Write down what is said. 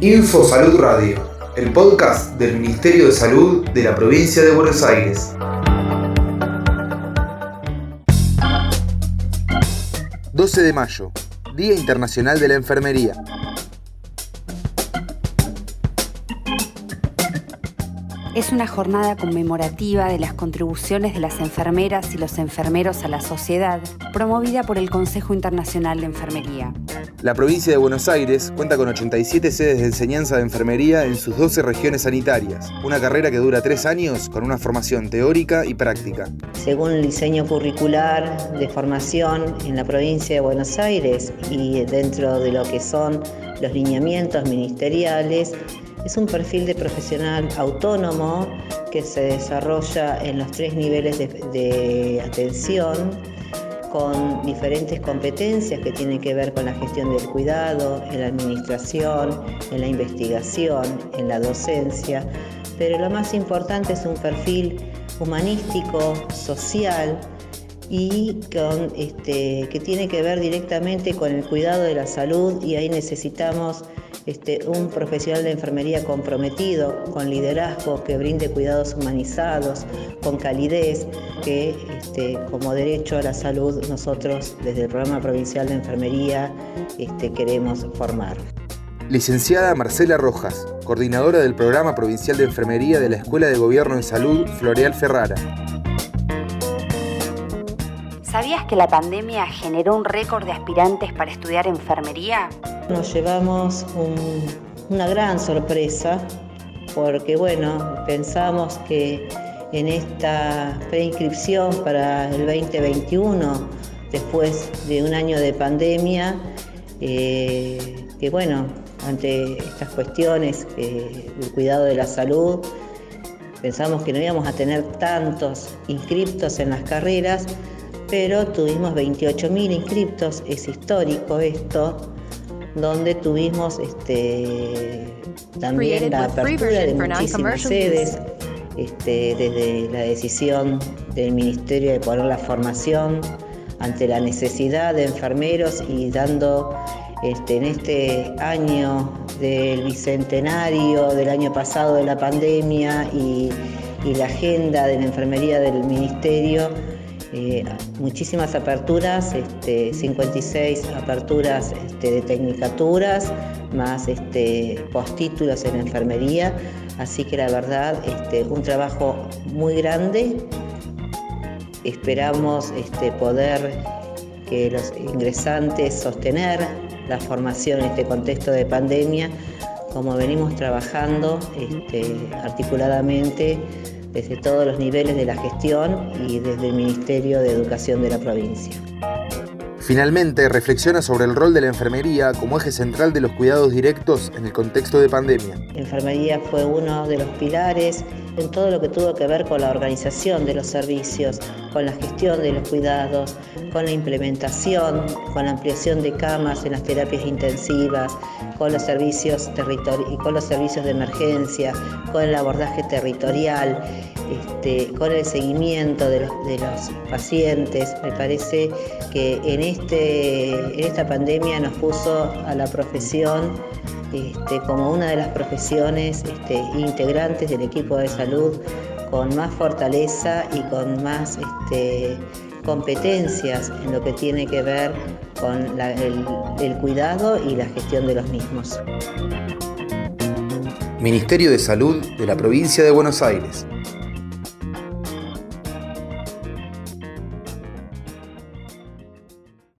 Info Salud Radio, el podcast del Ministerio de Salud de la provincia de Buenos Aires. 12 de mayo, Día Internacional de la Enfermería. es una jornada conmemorativa de las contribuciones de las enfermeras y los enfermeros a la sociedad, promovida por el Consejo Internacional de Enfermería. La provincia de Buenos Aires cuenta con 87 sedes de enseñanza de enfermería en sus 12 regiones sanitarias, una carrera que dura tres años con una formación teórica y práctica. Según el diseño curricular de formación en la provincia de Buenos Aires y dentro de lo que son los lineamientos ministeriales, es un perfil de profesional autónomo que se desarrolla en los tres niveles de, atención con diferentes competencias que tienen que ver con la gestión del cuidado, en la administración, en la investigación, en la docencia, pero lo más importante es un perfil humanístico, social y este, que tiene que ver directamente con el cuidado de la salud y ahí necesitamos este, un profesional de enfermería comprometido, con liderazgo, que brinde cuidados humanizados, con calidez, que este, como derecho a la salud nosotros desde el programa provincial de enfermería queremos formar. Licenciada Marcela Rojas, coordinadora del programa provincial de enfermería de la Escuela de Gobierno en Salud Floreal Ferrara. ¿Sabías que la pandemia generó un récord de aspirantes para estudiar enfermería? Nos llevamos una gran sorpresa porque, bueno, pensamos que en esta preinscripción para el 2021, después de un año de pandemia, eh, que bueno, ante estas cuestiones del cuidado de la salud, pensamos que no íbamos a tener tantos inscriptos en las carreras, pero tuvimos 28.000 inscriptos, es histórico esto, donde tuvimos este, también la apertura de muchísimas sedes, este, desde la decisión del Ministerio de poner la formación ante la necesidad de enfermeros y dando este, en este año del bicentenario del año pasado de la pandemia y, y la agenda de la enfermería del Ministerio, eh, muchísimas aperturas, 56 este, aperturas este, de tecnicaturas, más este, postítulos en enfermería, así que la verdad, un trabajo muy grande. Esperamos poder que los ingresantes sostener la formación en este contexto de pandemia, como venimos trabajando articuladamente desde todos los niveles de la gestión y desde el Ministerio de Educación de la provincia. Finalmente, reflexiona sobre el rol de la enfermería como eje central de los cuidados directos en el contexto de pandemia. La enfermería fue uno de los pilares en todo lo que tuvo que ver con la organización de los servicios, con la gestión de los cuidados, con la implementación, con la ampliación de camas en las terapias intensivas, con los servicios y con los servicios de emergencia, con el abordaje territorial, este, con el seguimiento de los, pacientes. Me parece que en, este, en esta pandemia nos puso a la profesión este, como una de las profesiones este, integrantes del equipo de salud con más fortaleza y con más este, competencias en lo que tiene que ver con el cuidado y la gestión de los mismos. Ministerio de Salud de la Provincia de Buenos Aires.